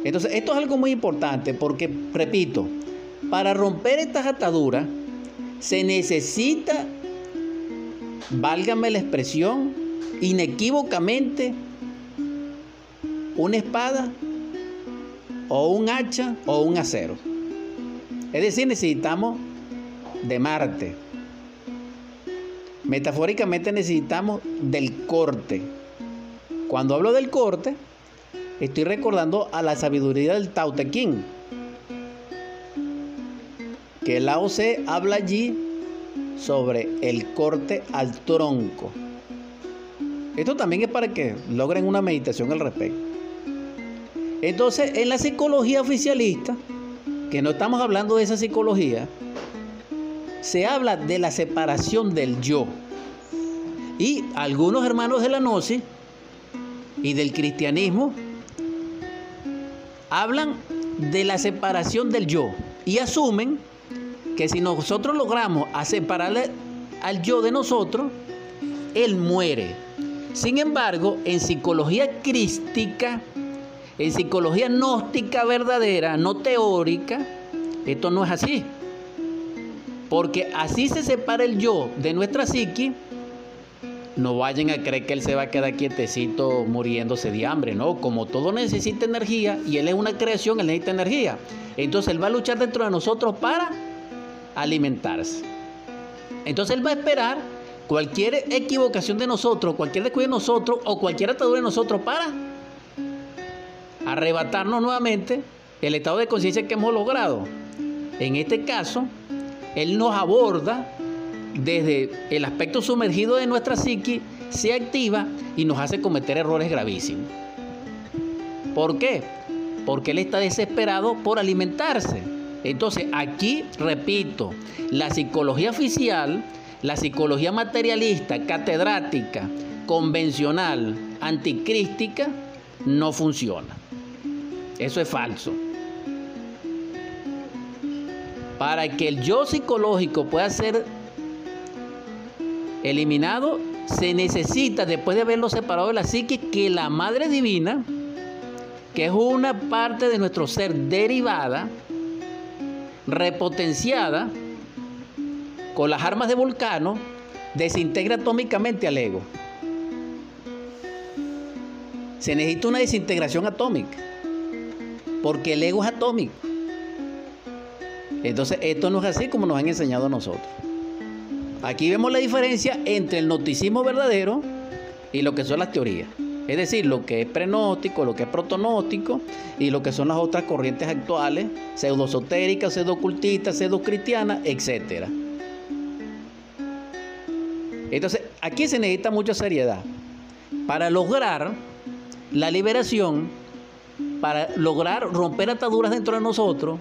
Entonces, esto es algo muy importante porque, repito, para romper estas ataduras se necesita válgame la expresión, inequívocamente una espada o un hacha o un acero. Es decir, necesitamos de Marte. Metafóricamente necesitamos del corte. Cuando hablo del corte, estoy recordando a la sabiduría del Tao Te Ching. Que Lao Tse habla allí sobre el corte al tronco. Esto también es para que logren una meditación al respecto. Entonces, en la psicología oficialista, que no estamos hablando de esa psicología, se habla de la separación del yo. Y algunos hermanos de la Gnosis y del cristianismo hablan de la separación del yo y asumen que si nosotros logramos a separarle al yo de nosotros, él muere. Sin embargo, en psicología crística, en psicología gnóstica verdadera, no teórica, esto no es así. Porque así se separa el yo de nuestra psiqui. No vayan a creer que él se va a quedar quietecito muriéndose de hambre, ¿no? Como todo necesita energía y él es una creación, él necesita energía. Entonces él va a luchar dentro de nosotros para alimentarse. Entonces él va a esperar cualquier equivocación de nosotros, cualquier descuido de nosotros o cualquier atadura de nosotros para arrebatarnos nuevamente el estado de conciencia que hemos logrado. En este caso, Él nos aborda desde el aspecto sumergido de nuestra psique, se activa y nos hace cometer errores gravísimos. ¿Por qué? Porque Él está desesperado por alimentarse. Entonces, aquí, repito, la psicología oficial, la psicología materialista, catedrática, convencional, anticrística, no funciona. Eso es falso. Para que el yo psicológico pueda ser eliminado, se necesita, después de haberlo separado de la psique, que la Madre Divina, que es una parte de nuestro ser derivada, repotenciada, con las armas de Vulcano, desintegra atómicamente al ego. Se necesita una desintegración atómica porque el ego es atómico. Entonces, esto no es así como nos han enseñado a nosotros. Aquí vemos la diferencia entre el noticismo verdadero y lo que son las teorías. Es decir, lo que es prenóstico, lo que es protonóstico y lo que son las otras corrientes actuales, pseudo-esotéricas, pseudo-ocultistas, pseudo-cristianas, etc. Entonces, aquí se necesita mucha seriedad. Para lograr la liberación para lograr romper ataduras dentro de nosotros,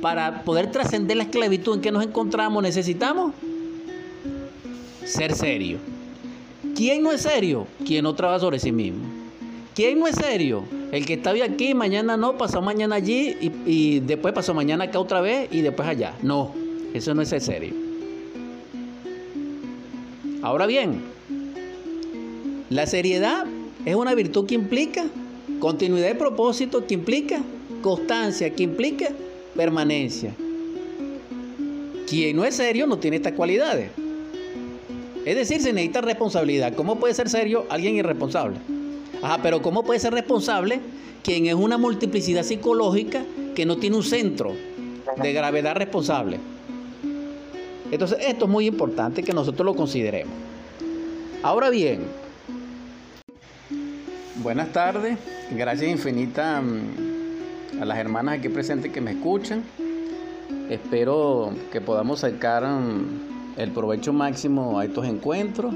para poder trascender la esclavitud en que nos encontramos, necesitamos ser serio. ¿Quién no es serio? Quien no trabaja sobre sí mismo. ¿Quién no es serio? El que está hoy aquí, mañana no, pasó mañana allí y, después pasó mañana acá otra vez y después allá. No, eso no es ser serio. Ahora bien, la seriedad es una virtud que implica Continuidad de propósito que implica constancia, que implica permanencia. Quien no es serio no tiene estas cualidades. Es decir, se necesita responsabilidad. ¿Cómo puede ser serio alguien irresponsable? Ajá, pero ¿cómo puede ser responsable quien es una multiplicidad psicológica que no tiene un centro de gravedad responsable? Entonces, esto es muy importante que nosotros lo consideremos. Ahora bien, buenas tardes. Gracias infinita mm, a las hermanas aquí presentes que me escuchan. Espero que podamos sacar mm, el provecho máximo a estos encuentros.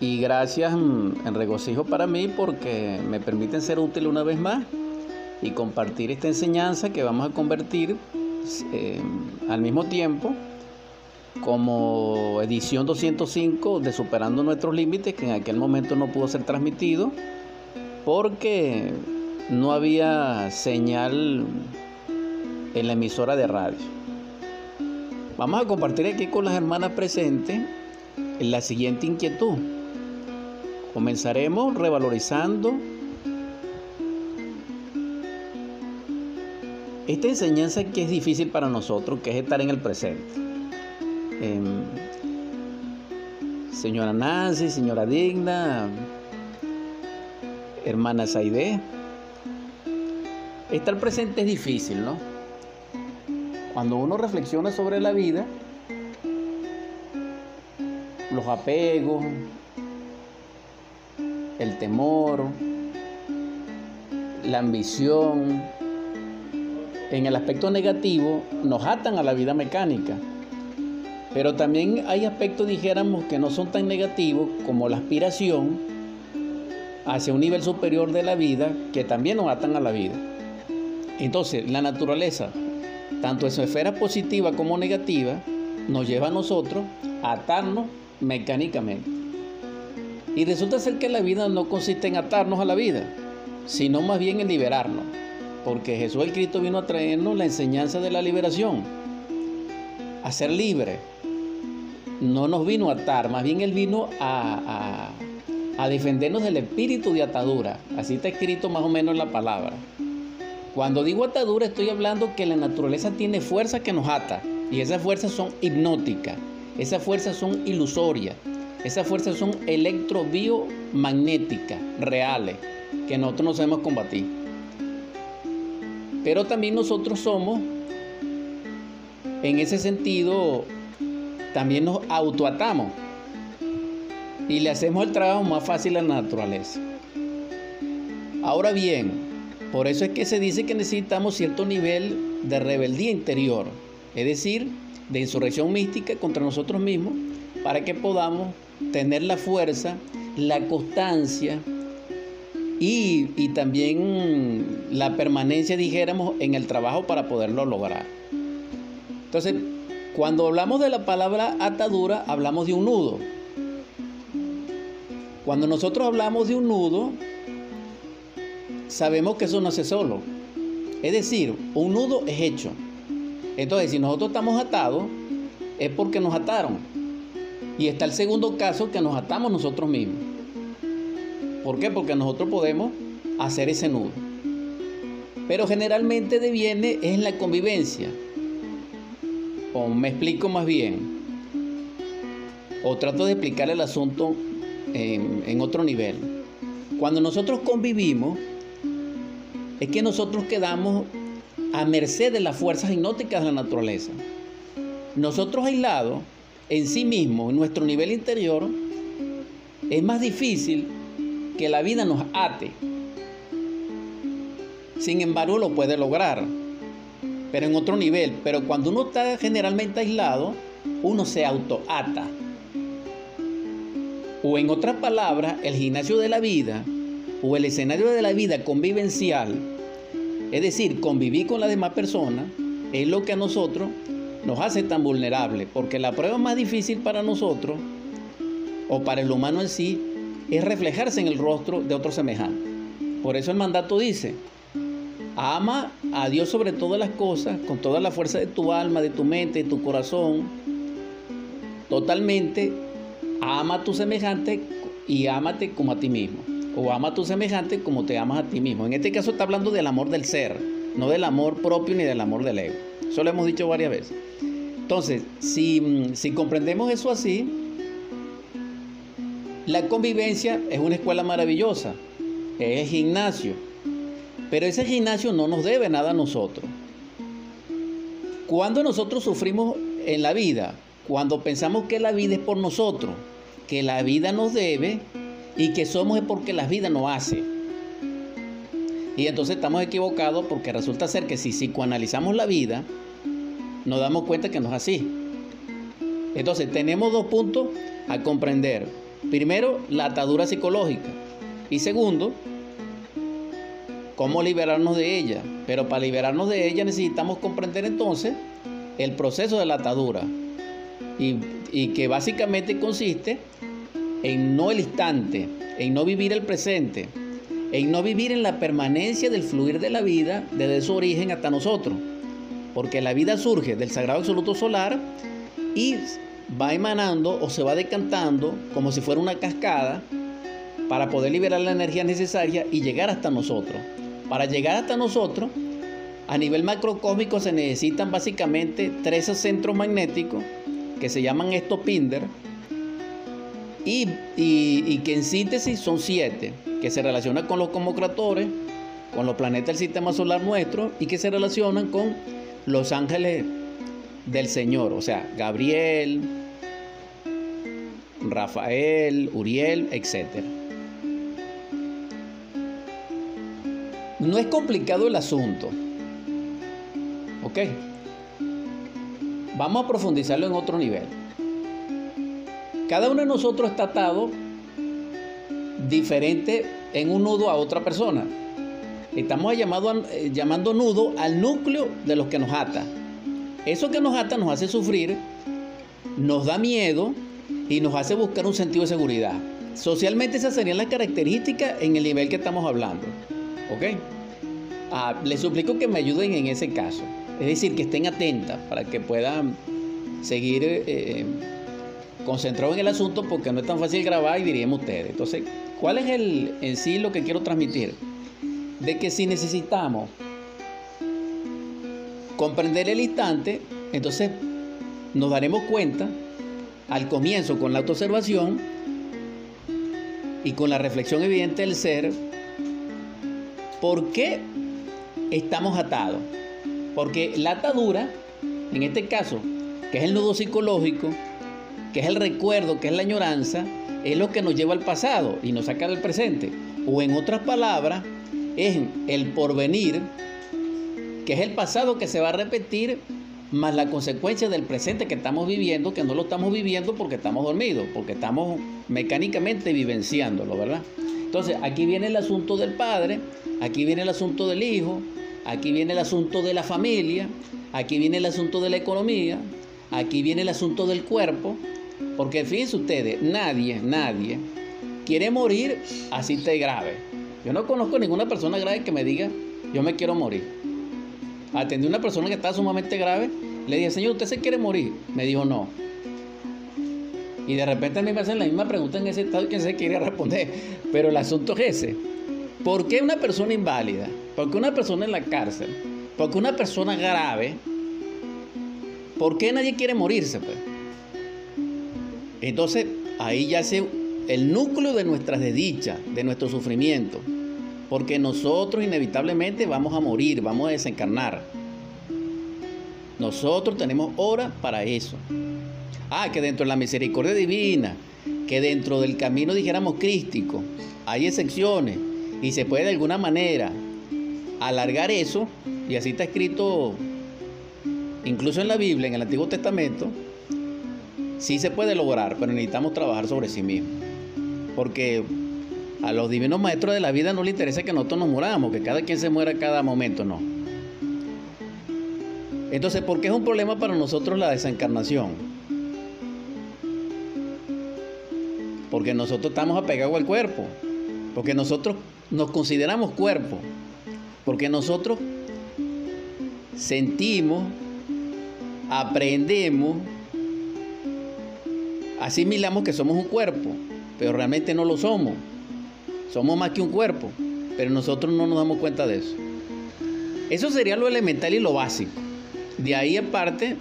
Y gracias mm, en regocijo para mí porque me permiten ser útil una vez más y compartir esta enseñanza que vamos a convertir eh, al mismo tiempo como edición 205 de Superando Nuestros Límites, que en aquel momento no pudo ser transmitido porque no había señal en la emisora de radio. Vamos a compartir aquí con las hermanas presentes la siguiente inquietud. Comenzaremos revalorizando esta enseñanza que es difícil para nosotros, que es estar en el presente. Em, señora Nancy, señora Digna, hermana Saide, estar presente es difícil, ¿no? Cuando uno reflexiona sobre la vida, los apegos, el temor, la ambición, en el aspecto negativo nos atan a la vida mecánica. Pero también hay aspectos, dijéramos, que no son tan negativos como la aspiración hacia un nivel superior de la vida que también nos atan a la vida. Entonces, la naturaleza, tanto en su esfera positiva como negativa, nos lleva a nosotros a atarnos mecánicamente. Y resulta ser que la vida no consiste en atarnos a la vida, sino más bien en liberarnos. Porque Jesús el Cristo vino a traernos la enseñanza de la liberación, a ser libre. No nos vino a atar, más bien Él vino a, a, a defendernos del espíritu de atadura. Así está escrito más o menos en la palabra. Cuando digo atadura estoy hablando que la naturaleza tiene fuerza que nos ata y esas fuerzas son hipnóticas, esas fuerzas son ilusorias, esas fuerzas son electrobiomagnéticas, reales, que nosotros no sabemos combatir. Pero también nosotros somos, en ese sentido, también nos autoatamos y le hacemos el trabajo más fácil a la naturaleza. Ahora bien, por eso es que se dice que necesitamos cierto nivel de rebeldía interior, es decir, de insurrección mística contra nosotros mismos, para que podamos tener la fuerza, la constancia y, y, también la permanencia, dijéramos, en el trabajo para poderlo lograr. Entonces, cuando hablamos de la palabra atadura, hablamos de un nudo. Cuando nosotros hablamos de un nudo, sabemos que eso no hace solo. Es decir, un nudo es hecho. Entonces, si nosotros estamos atados, es porque nos ataron. Y está el segundo caso que nos atamos nosotros mismos. ¿Por qué? Porque nosotros podemos hacer ese nudo. Pero generalmente deviene en la convivencia. O me explico más bien. O trato de explicar el asunto en, en otro nivel. Cuando nosotros convivimos, es que nosotros quedamos a merced de las fuerzas hipnóticas de la naturaleza. Nosotros aislados, en sí mismos, en nuestro nivel interior, es más difícil que la vida nos ate. Sin embargo, lo puede lograr, pero en otro nivel. Pero cuando uno está generalmente aislado, uno se autoata. O en otras palabras, el gimnasio de la vida o el escenario de la vida convivencial, es decir, convivir con las demás personas, es lo que a nosotros nos hace tan vulnerables, porque la prueba más difícil para nosotros, o para el humano en sí, es reflejarse en el rostro de otro semejante. Por eso el mandato dice, ama a Dios sobre todas las cosas, con toda la fuerza de tu alma, de tu mente, de tu corazón, totalmente, ama a tu semejante y ámate como a ti mismo o ama a tu semejante como te amas a ti mismo. En este caso está hablando del amor del ser, no del amor propio ni del amor del ego. Eso lo hemos dicho varias veces. Entonces, si, si comprendemos eso así, la convivencia es una escuela maravillosa, es gimnasio, pero ese gimnasio no nos debe nada a nosotros. Cuando nosotros sufrimos en la vida, cuando pensamos que la vida es por nosotros, que la vida nos debe, y que somos es porque la vida no hace. Y entonces estamos equivocados porque resulta ser que si psicoanalizamos la vida, nos damos cuenta que no es así. Entonces tenemos dos puntos a comprender. Primero, la atadura psicológica. Y segundo, cómo liberarnos de ella. Pero para liberarnos de ella necesitamos comprender entonces el proceso de la atadura. Y, y que básicamente consiste en no el instante, en no vivir el presente, en no vivir en la permanencia del fluir de la vida desde su origen hasta nosotros. Porque la vida surge del sagrado absoluto solar y va emanando o se va decantando como si fuera una cascada para poder liberar la energía necesaria y llegar hasta nosotros. Para llegar hasta nosotros, a nivel macrocósmico se necesitan básicamente tres centros magnéticos que se llaman estopinder y, que en síntesis son siete, que se relacionan con los comocratores, con los planetas del sistema solar nuestro y que se relacionan con los ángeles del Señor, o sea, Gabriel, Rafael, Uriel, etc. No es complicado el asunto, ¿ok? Vamos a profundizarlo en otro nivel. Cada uno de nosotros está atado diferente en un nudo a otra persona. Estamos eh, llamando nudo al núcleo de los que nos ata. Eso que nos ata nos hace sufrir, nos da miedo y nos hace buscar un sentido de seguridad. Socialmente esas serían las características en el nivel que estamos hablando. ¿Ok? Ah, les suplico que me ayuden en ese caso. Es decir, que estén atentas para que puedan seguir eh, concentrados en el asunto porque no es tan fácil grabar y diríamos ustedes. Entonces, ¿cuál es el, en sí lo que quiero transmitir? De que si necesitamos comprender el instante, entonces nos daremos cuenta al comienzo con la autoobservación y con la reflexión evidente del ser, ¿por qué estamos atados? Porque la atadura, en este caso, que es el nudo psicológico, que es el recuerdo, que es la añoranza, es lo que nos lleva al pasado y nos saca del presente. O en otras palabras, es el porvenir, que es el pasado que se va a repetir, más la consecuencia del presente que estamos viviendo, que no lo estamos viviendo porque estamos dormidos, porque estamos mecánicamente vivenciándolo, ¿verdad? Entonces, aquí viene el asunto del padre, aquí viene el asunto del hijo, aquí viene el asunto de la familia, aquí viene el asunto de la economía, aquí viene el asunto del cuerpo, porque fíjense ustedes, nadie, nadie quiere morir así te grave. Yo no conozco ninguna persona grave que me diga, yo me quiero morir. Atendí a una persona que estaba sumamente grave, le dije, Señor, ¿usted se quiere morir? Me dijo, no. Y de repente a mí me hacen la misma pregunta en ese estado que se quiere responder. Pero el asunto es ese. ¿Por qué una persona inválida? ¿Por qué una persona en la cárcel? ¿Por qué una persona grave? ¿Por qué nadie quiere morirse? Pues? Entonces, ahí ya se el núcleo de nuestras desdichas, de nuestro sufrimiento. Porque nosotros inevitablemente vamos a morir, vamos a desencarnar. Nosotros tenemos hora para eso. Ah, que dentro de la misericordia divina, que dentro del camino, dijéramos, crístico, hay excepciones y se puede de alguna manera alargar eso, y así está escrito incluso en la Biblia, en el Antiguo Testamento, sí se puede lograr, pero necesitamos trabajar sobre sí mismo. Porque a los divinos maestros de la vida no les interesa que nosotros nos muramos, que cada quien se muera cada momento, no. Entonces, ¿por qué es un problema para nosotros la desencarnación? Porque nosotros estamos apegados al cuerpo, porque nosotros nos consideramos cuerpo, porque nosotros sentimos, aprendemos, asimilamos que somos un cuerpo, pero realmente no lo somos. Somos más que un cuerpo, pero nosotros no nos damos cuenta de eso. Eso sería lo elemental y lo básico. De ahí aparte,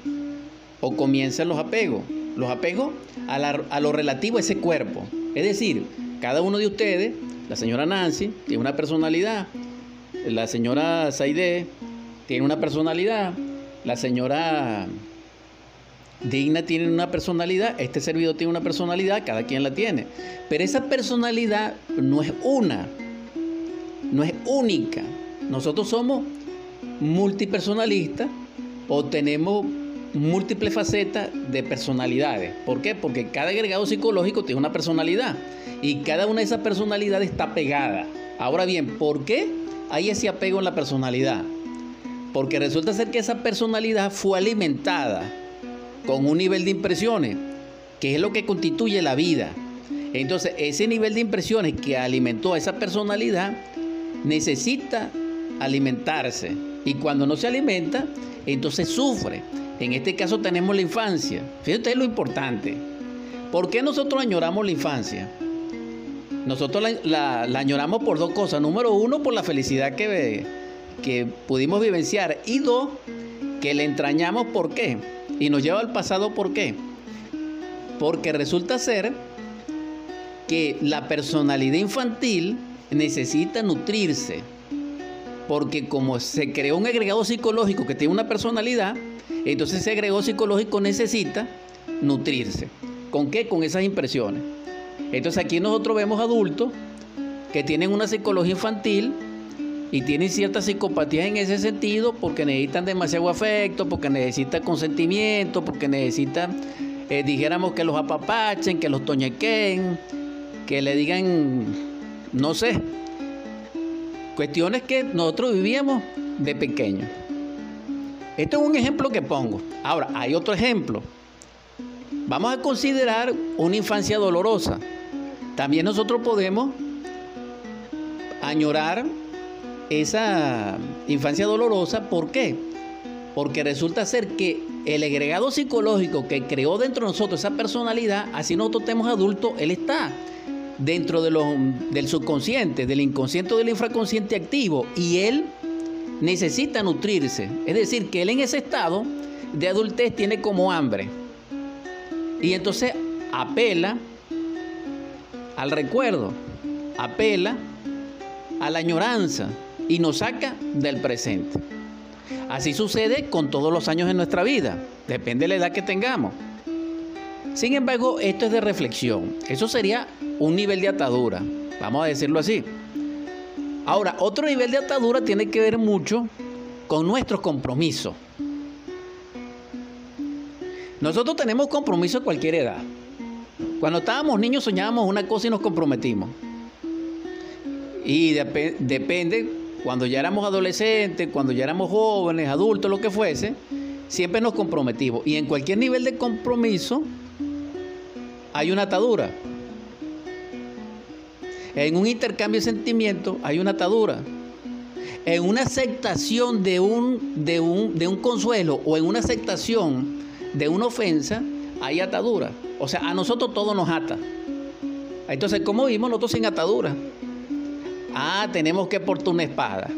o comienzan los apegos. Los apegos a, lo relativo a ese cuerpo. Es decir, cada uno de ustedes, la señora Nancy, tiene una personalidad. La señora Saide tiene una personalidad. La señora Digna tiene una personalidad, este servidor tiene una personalidad, cada quien la tiene. Pero esa personalidad no es una, no es única. Nosotros somos multipersonalistas o tenemos múltiples facetas de personalidades. ¿Por qué? Porque cada agregado psicológico tiene una personalidad y cada una de esas personalidades está pegada. Ahora bien, ¿por qué hay ese apego en la personalidad? Porque resulta ser que esa personalidad fue alimentada con un nivel de impresiones, que es lo que constituye la vida. Entonces, ese nivel de impresiones que alimentó a esa personalidad necesita alimentarse. Y cuando no se alimenta, entonces sufre. En este caso tenemos la infancia. Fíjate lo importante. ¿Por qué nosotros añoramos la infancia? Nosotros la, añoramos por dos cosas. Número uno, por la felicidad que pudimos vivenciar. Y dos, que le entrañamos. ¿Por qué? Y nos lleva al pasado, ¿por qué? Porque resulta ser que la personalidad infantil necesita nutrirse. Porque como se creó un agregado psicológico que tiene una personalidad, entonces ese agregado psicológico necesita nutrirse. ¿Con qué? Con esas impresiones. Entonces aquí nosotros vemos adultos que tienen una psicología infantil y tienen ciertas psicopatías en ese sentido porque necesitan demasiado afecto, porque necesitan consentimiento, porque necesitan, eh, dijéramos, que los apapachen, que los toñequen, que le digan, no sé, Cuestiones que nosotros vivíamos de pequeño. Esto es un ejemplo que pongo. Ahora, hay otro ejemplo. Vamos a considerar una infancia dolorosa. También nosotros podemos añorar esa infancia dolorosa. ¿Por qué? Porque resulta ser que el agregado psicológico que creó dentro de nosotros esa personalidad, así nosotros tenemos adultos, él está dentro de del subconsciente, del inconsciente o del infraconsciente activo y él necesita nutrirse. Es decir, que él en ese estado de adultez tiene como hambre. Y entonces apela al recuerdo, apela a la añoranza y nos saca del presente. Así sucede con todos los años de nuestra vida, depende de la edad que tengamos. Sin embargo, esto es de reflexión. Eso sería un nivel de atadura, vamos a decirlo así. Ahora, otro nivel de atadura tiene que ver mucho con nuestros compromisos. Nosotros tenemos compromiso a cualquier edad. Cuando estábamos niños soñábamos una cosa y nos comprometimos. Y depende, cuando ya éramos adolescentes, cuando ya éramos jóvenes, adultos, lo que fuese, siempre nos comprometimos. Y en cualquier nivel de compromiso hay una atadura. En un intercambio de sentimientos hay una atadura. En una aceptación de un, de un, de un consuelo o en una aceptación de una ofensa hay atadura. O sea, a nosotros todo nos ata. Entonces, ¿cómo vimos nosotros sin atadura? Ah, tenemos que portar una espada.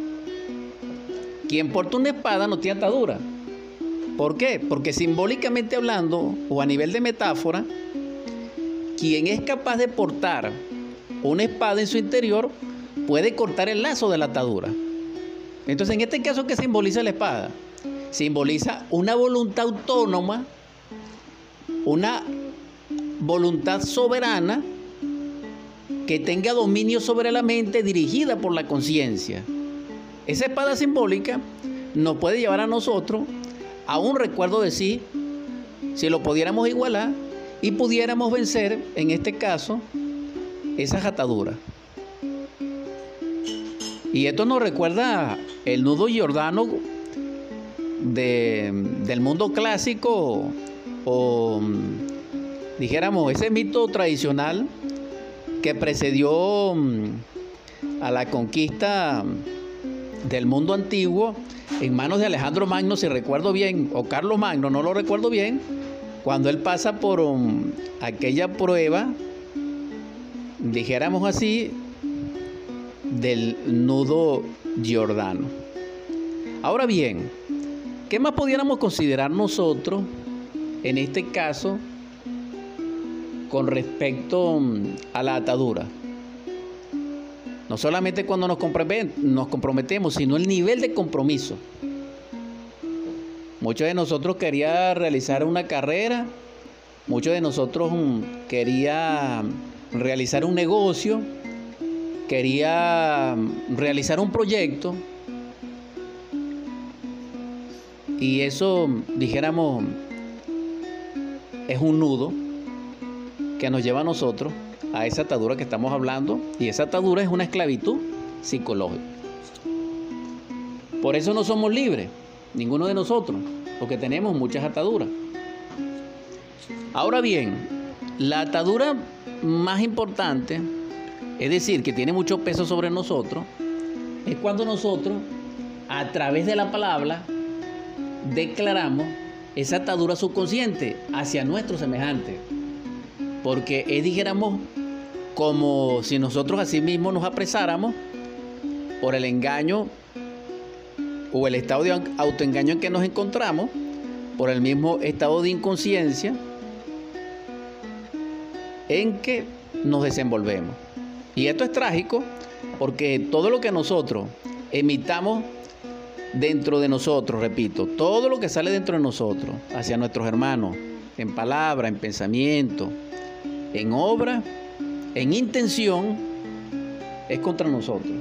Quien porta una espada no tiene atadura. ¿Por qué? Porque simbólicamente hablando, o a nivel de metáfora, quien es capaz de portar una espada en su interior puede cortar el lazo de la atadura. Entonces, en este caso, ¿qué simboliza la espada? Simboliza una voluntad autónoma, una voluntad soberana que tenga dominio sobre la mente dirigida por la conciencia. Esa espada simbólica nos puede llevar a nosotros a un recuerdo de sí, si lo pudiéramos igualar y pudiéramos vencer, en este caso, esas ataduras. Y esto nos recuerda el nudo jordano del mundo clásico o dijéramos ese mito tradicional que precedió a la conquista del mundo antiguo en manos de Alejandro Magno, si recuerdo bien, o Carlos Magno, no lo recuerdo bien, cuando él pasa por aquella prueba dijéramos así, del nudo Giordano. Ahora bien, ¿qué más pudiéramos considerar nosotros en este caso con respecto a la atadura? No solamente cuando nos comprometemos, sino el nivel de compromiso. Muchos de nosotros querían realizar una carrera, muchos de nosotros querían realizar un negocio, quería realizar un proyecto y eso, dijéramos, es un nudo que nos lleva a nosotros a esa atadura que estamos hablando y esa atadura es una esclavitud psicológica. Por eso no somos libres, ninguno de nosotros, porque tenemos muchas ataduras. Ahora bien, la atadura más importante, es decir, que tiene mucho peso sobre nosotros, es cuando nosotros, a través de la palabra, declaramos esa atadura subconsciente hacia nuestro semejante. Porque es, dijéramos, como si nosotros a sí mismos nos apresáramos por el engaño o el estado de autoengaño en que nos encontramos, por el mismo estado de inconsciencia, en que nos desenvolvemos. Y esto es trágico porque todo lo que nosotros emitamos dentro de nosotros, repito, todo lo que sale dentro de nosotros, hacia nuestros hermanos, en palabra, en pensamiento, en obra, en intención, es contra nosotros.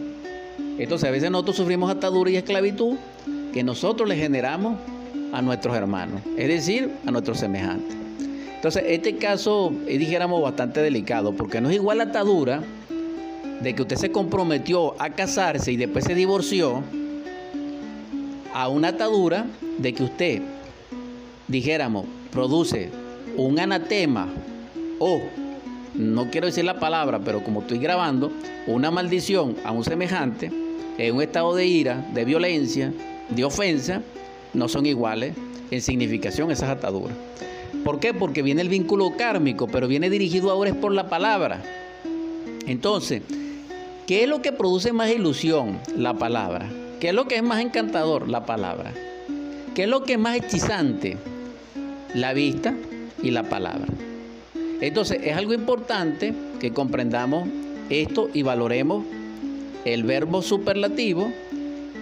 Entonces a veces nosotros sufrimos atadura y esclavitud que nosotros le generamos a nuestros hermanos, es decir, a nuestros semejantes. Entonces, este caso, dijéramos, bastante delicado, porque no es igual la atadura de que usted se comprometió a casarse y después se divorció, a una atadura de que usted, dijéramos, produce un anatema o, no quiero decir la palabra, pero como estoy grabando, una maldición a un semejante, en un estado de ira, de violencia, de ofensa, no son iguales en significación esas ataduras. ¿Por qué? Porque viene el vínculo kármico, pero viene dirigido ahora es por la palabra. Entonces, ¿qué es lo que produce más ilusión? La palabra. ¿Qué es lo que es más encantador? La palabra. ¿Qué es lo que es más hechizante? La vista y la palabra. Entonces, es algo importante que comprendamos esto y valoremos el verbo superlativo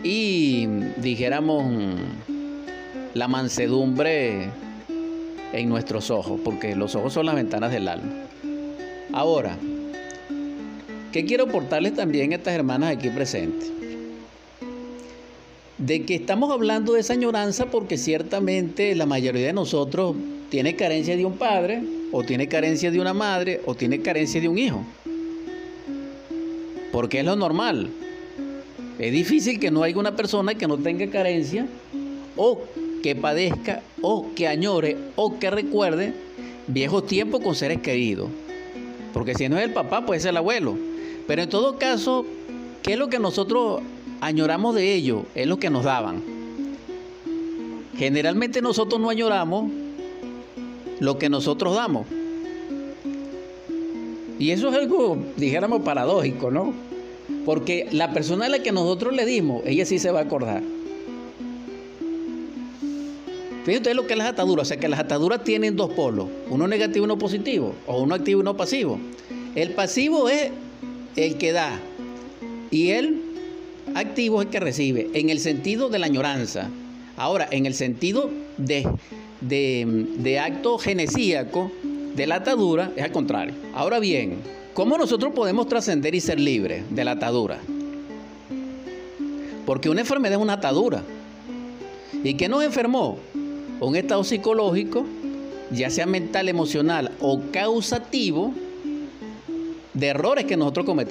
y dijéramos la mansedumbre en nuestros ojos, porque los ojos son las ventanas del alma. Ahora, ¿qué quiero aportarles también a estas hermanas aquí presentes? De que estamos hablando de esa añoranza porque ciertamente la mayoría de nosotros tiene carencia de un padre, o tiene carencia de una madre, o tiene carencia de un hijo. Porque es lo normal. Es difícil que no haya una persona que no tenga carencia o que padezca o que añore o que recuerde viejos tiempos con seres queridos. Porque si no es el papá, puede ser el abuelo. Pero en todo caso, ¿qué es lo que nosotros añoramos de ellos? Es lo que nos daban. Generalmente nosotros no añoramos lo que nosotros damos. Y eso es algo, dijéramos, paradójico, ¿no? Porque la persona a la que nosotros le dimos, ella sí se va a acordar. Fíjense lo que es las ataduras. O sea que las ataduras tienen dos polos, uno negativo y uno positivo, o uno activo y uno pasivo. El pasivo es el que da y el activo es el que recibe, en el sentido de la añoranza. Ahora, en el sentido de, de, de acto genesíaco de la atadura, es al contrario. Ahora bien, ¿cómo nosotros podemos trascender y ser libres de la atadura? Porque una enfermedad es una atadura. ¿Y qué nos enfermó? un estado psicológico, ya sea mental, emocional o causativo, de errores que nosotros cometemos.